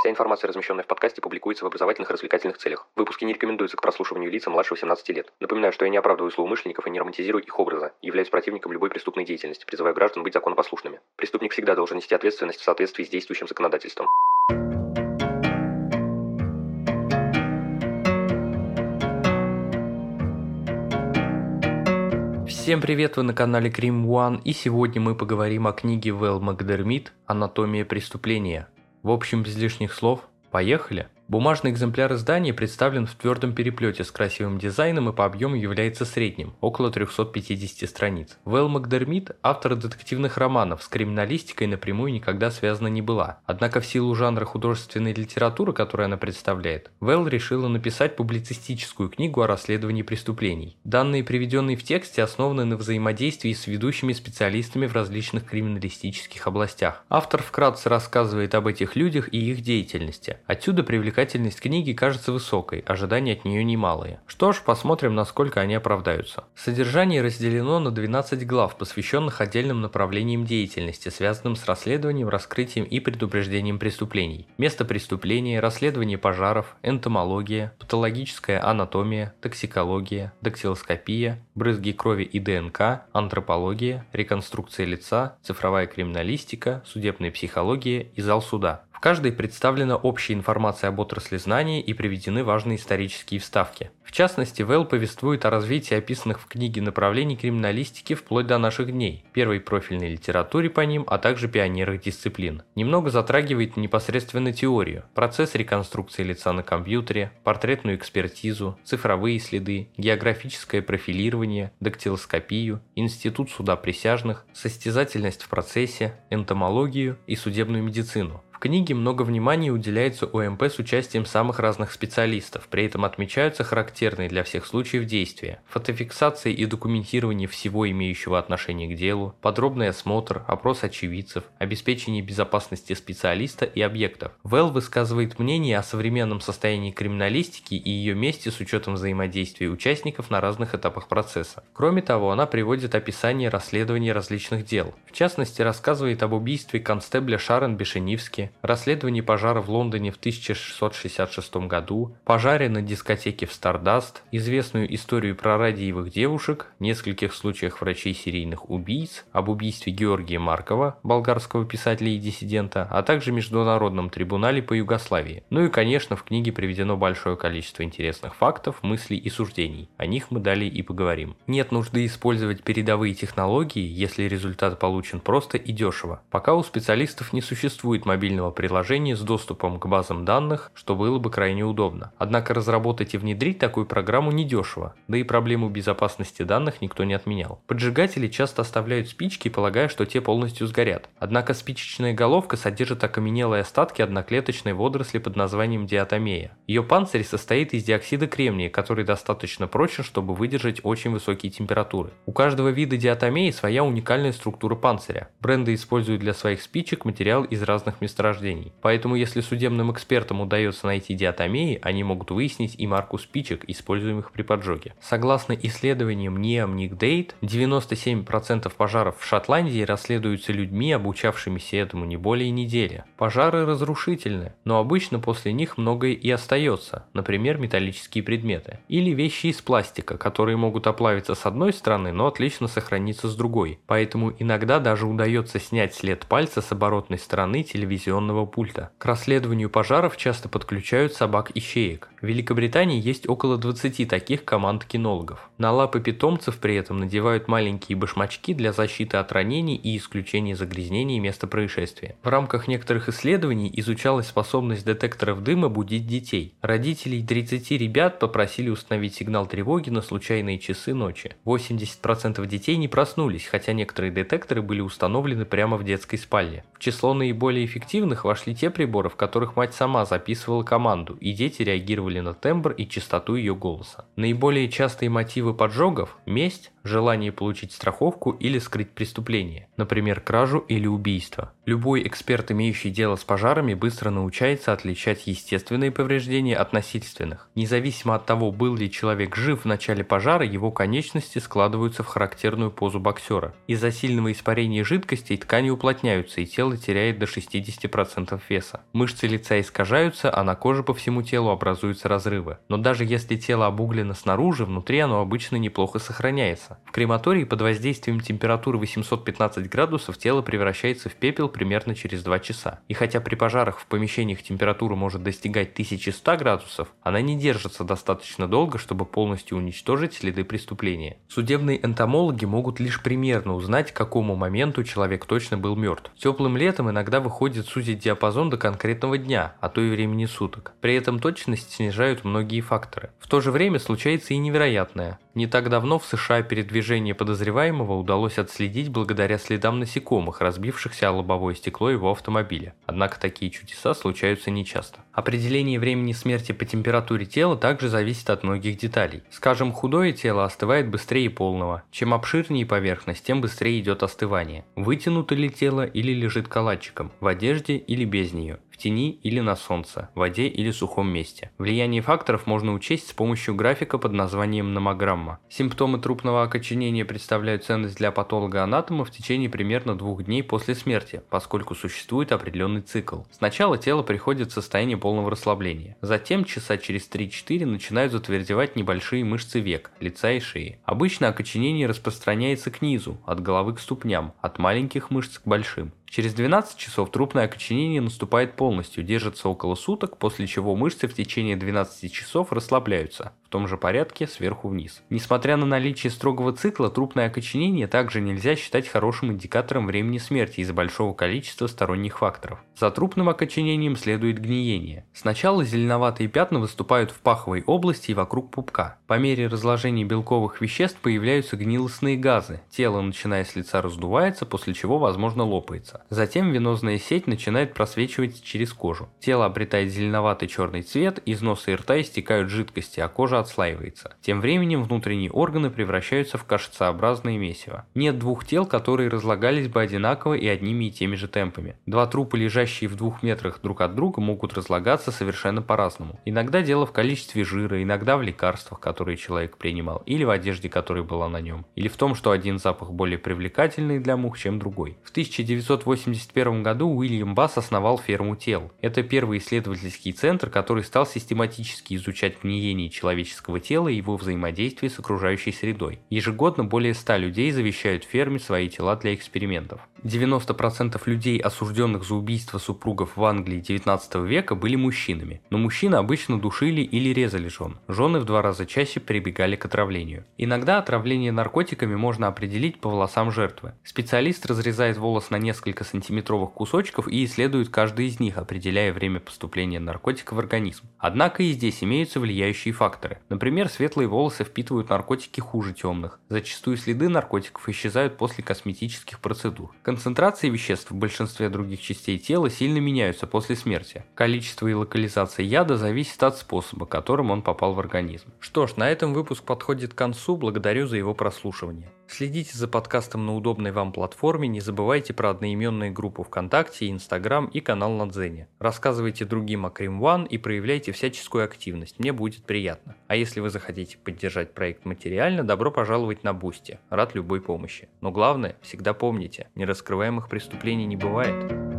Вся информация, размещенная в подкасте, публикуется в образовательных и развлекательных целях. Выпуски не рекомендуются к прослушиванию лица младше 18 лет. Напоминаю, что я не оправдываю злоумышленников и не романтизирую их образа, являюсь противником любой преступной деятельности, призываю граждан быть законопослушными. Преступник всегда должен нести ответственность в соответствии с действующим законодательством. Всем привет, вы на канале Крим One, и сегодня мы поговорим о книге Вэл Макдермит «Анатомия преступления». В общем, без лишних слов, поехали! Бумажный экземпляр издания представлен в твердом переплете с красивым дизайном и по объему является средним, около 350 страниц. Вэл Макдермит – автор детективных романов, с криминалистикой напрямую никогда связана не была. Однако в силу жанра художественной литературы, которую она представляет, Вэл решила написать публицистическую книгу о расследовании преступлений. Данные, приведенные в тексте, основаны на взаимодействии с ведущими специалистами в различных криминалистических областях. Автор вкратце рассказывает об этих людях и их деятельности. Отсюда привлекает Привлекательность книги кажется высокой, ожидания от нее немалые. Что ж, посмотрим, насколько они оправдаются. Содержание разделено на 12 глав, посвященных отдельным направлениям деятельности, связанным с расследованием, раскрытием и предупреждением преступлений. Место преступления, расследование пожаров, энтомология, патологическая анатомия, токсикология, дактилоскопия, брызги крови и ДНК, антропология, реконструкция лица, цифровая криминалистика, судебная психология и зал суда. Каждой представлена общая информация об отрасли знаний и приведены важные исторические вставки. В частности, Вэлл повествует о развитии описанных в книге направлений криминалистики вплоть до наших дней, первой профильной литературе по ним, а также пионерах дисциплин. Немного затрагивает непосредственно теорию, процесс реконструкции лица на компьютере, портретную экспертизу, цифровые следы, географическое профилирование, дактилоскопию, институт суда присяжных, состязательность в процессе, энтомологию и судебную медицину книге много внимания уделяется ОМП с участием самых разных специалистов, при этом отмечаются характерные для всех случаев действия, фотофиксация и документирование всего имеющего отношение к делу, подробный осмотр, опрос очевидцев, обеспечение безопасности специалиста и объектов. Вэлл высказывает мнение о современном состоянии криминалистики и ее месте с учетом взаимодействия участников на разных этапах процесса. Кроме того, она приводит описание расследований различных дел. В частности, рассказывает об убийстве констебля Шарон Бешенивски, расследовании пожара в Лондоне в 1666 году, пожаре на дискотеке в Стардаст, известную историю про радиевых девушек, нескольких случаях врачей-серийных убийц, об убийстве Георгия Маркова, болгарского писателя и диссидента, а также Международном трибунале по Югославии. Ну и, конечно, в книге приведено большое количество интересных фактов, мыслей и суждений. О них мы далее и поговорим. Нет нужды использовать передовые технологии, если результат получен просто и дешево. Пока у специалистов не существует мобильного мобильного приложения с доступом к базам данных, что было бы крайне удобно. Однако разработать и внедрить такую программу недешево, да и проблему безопасности данных никто не отменял. Поджигатели часто оставляют спички, полагая, что те полностью сгорят. Однако спичечная головка содержит окаменелые остатки одноклеточной водоросли под названием диатомея. Ее панцирь состоит из диоксида кремния, который достаточно прочен, чтобы выдержать очень высокие температуры. У каждого вида диатомеи своя уникальная структура панциря. Бренды используют для своих спичек материал из разных месторождений рождений. Поэтому если судебным экспертам удается найти диатомеи, они могут выяснить и марку спичек, используемых при поджоге. Согласно исследованиям NEOM Date, 97% пожаров в Шотландии расследуются людьми, обучавшимися этому не более недели. Пожары разрушительны, но обычно после них многое и остается, например, металлические предметы. Или вещи из пластика, которые могут оплавиться с одной стороны, но отлично сохраниться с другой. Поэтому иногда даже удается снять след пальца с оборотной стороны телевизионного дистанционного пульта. К расследованию пожаров часто подключают собак-ищеек. В Великобритании есть около 20 таких команд кинологов. На лапы питомцев при этом надевают маленькие башмачки для защиты от ранений и исключения загрязнений места происшествия. В рамках некоторых исследований изучалась способность детекторов дыма будить детей. Родителей 30 ребят попросили установить сигнал тревоги на случайные часы ночи. 80% детей не проснулись, хотя некоторые детекторы были установлены прямо в детской спальне. В число наиболее эффективных эффективных вошли те приборы, в которых мать сама записывала команду, и дети реагировали на тембр и частоту ее голоса. Наиболее частые мотивы поджогов – месть, желание получить страховку или скрыть преступление, например, кражу или убийство. Любой эксперт, имеющий дело с пожарами, быстро научается отличать естественные повреждения от насильственных. Независимо от того, был ли человек жив в начале пожара, его конечности складываются в характерную позу боксера. Из-за сильного испарения жидкостей ткани уплотняются и тело теряет до 60% веса. Мышцы лица искажаются, а на коже по всему телу образуются разрывы. Но даже если тело обуглено снаружи, внутри оно обычно неплохо сохраняется. В крематории под воздействием температуры 815 градусов тело превращается в пепел примерно через 2 часа. И хотя при пожарах в помещениях температура может достигать 1100 градусов, она не держится достаточно долго, чтобы полностью уничтожить следы преступления. Судебные энтомологи могут лишь примерно узнать, к какому моменту человек точно был мертв. Теплым летом иногда выходит сузить диапазон до конкретного дня, а то и времени суток. При этом точность снижают многие факторы. В то же время случается и невероятное. Не так давно в США передвижение подозреваемого удалось отследить благодаря следам насекомых, разбившихся о лобовое стекло его автомобиля. Однако такие чудеса случаются нечасто. Определение времени смерти по температуре тела также зависит от многих деталей. Скажем, худое тело остывает быстрее полного. Чем обширнее поверхность, тем быстрее идет остывание. Вытянуто ли тело или лежит калачиком, в одежде или без нее тени или на солнце, воде или сухом месте. Влияние факторов можно учесть с помощью графика под названием номограмма. Симптомы трупного окоченения представляют ценность для патолога-анатома в течение примерно двух дней после смерти, поскольку существует определенный цикл. Сначала тело приходит в состояние полного расслабления. Затем часа через 3-4 начинают затвердевать небольшие мышцы век, лица и шеи. Обычно окоченение распространяется к низу, от головы к ступням, от маленьких мышц к большим. Через 12 часов трупное окоченение наступает полностью, держится около суток, после чего мышцы в течение 12 часов расслабляются том же порядке сверху вниз. Несмотря на наличие строгого цикла, трупное окоченение также нельзя считать хорошим индикатором времени смерти из-за большого количества сторонних факторов. За трупным окоченением следует гниение. Сначала зеленоватые пятна выступают в паховой области и вокруг пупка. По мере разложения белковых веществ появляются гнилостные газы, тело начиная с лица раздувается, после чего возможно лопается. Затем венозная сеть начинает просвечивать через кожу. Тело обретает зеленоватый черный цвет, из носа и рта истекают жидкости, а кожа отслаивается. Тем временем внутренние органы превращаются в кашицеобразное месиво. Нет двух тел, которые разлагались бы одинаково и одними и теми же темпами. Два трупа, лежащие в двух метрах друг от друга, могут разлагаться совершенно по-разному. Иногда дело в количестве жира, иногда в лекарствах, которые человек принимал, или в одежде, которая была на нем, или в том, что один запах более привлекательный для мух, чем другой. В 1981 году Уильям Басс основал ферму тел. Это первый исследовательский центр, который стал систематически изучать гниение человеческого тела и его взаимодействие с окружающей средой. Ежегодно более 100 людей завещают ферме свои тела для экспериментов. 90% людей, осужденных за убийство супругов в Англии 19 века, были мужчинами, но мужчины обычно душили или резали жен. Жены в два раза чаще прибегали к отравлению. Иногда отравление наркотиками можно определить по волосам жертвы. Специалист разрезает волос на несколько сантиметровых кусочков и исследует каждый из них, определяя время поступления наркотика в организм. Однако и здесь имеются влияющие факторы. Например, светлые волосы впитывают наркотики хуже темных. Зачастую следы наркотиков исчезают после косметических процедур. Концентрации веществ в большинстве других частей тела сильно меняются после смерти. Количество и локализация яда зависит от способа, которым он попал в организм. Что ж, на этом выпуск подходит к концу, благодарю за его прослушивание. Следите за подкастом на удобной вам платформе, не забывайте про одноименные группы ВКонтакте, Инстаграм и канал на Дзене. Рассказывайте другим о Crime и проявляйте всяческую активность, мне будет приятно. А если вы захотите поддержать проект материально, добро пожаловать на Boosty, рад любой помощи. Но главное, всегда помните, нераскрываемых преступлений не бывает.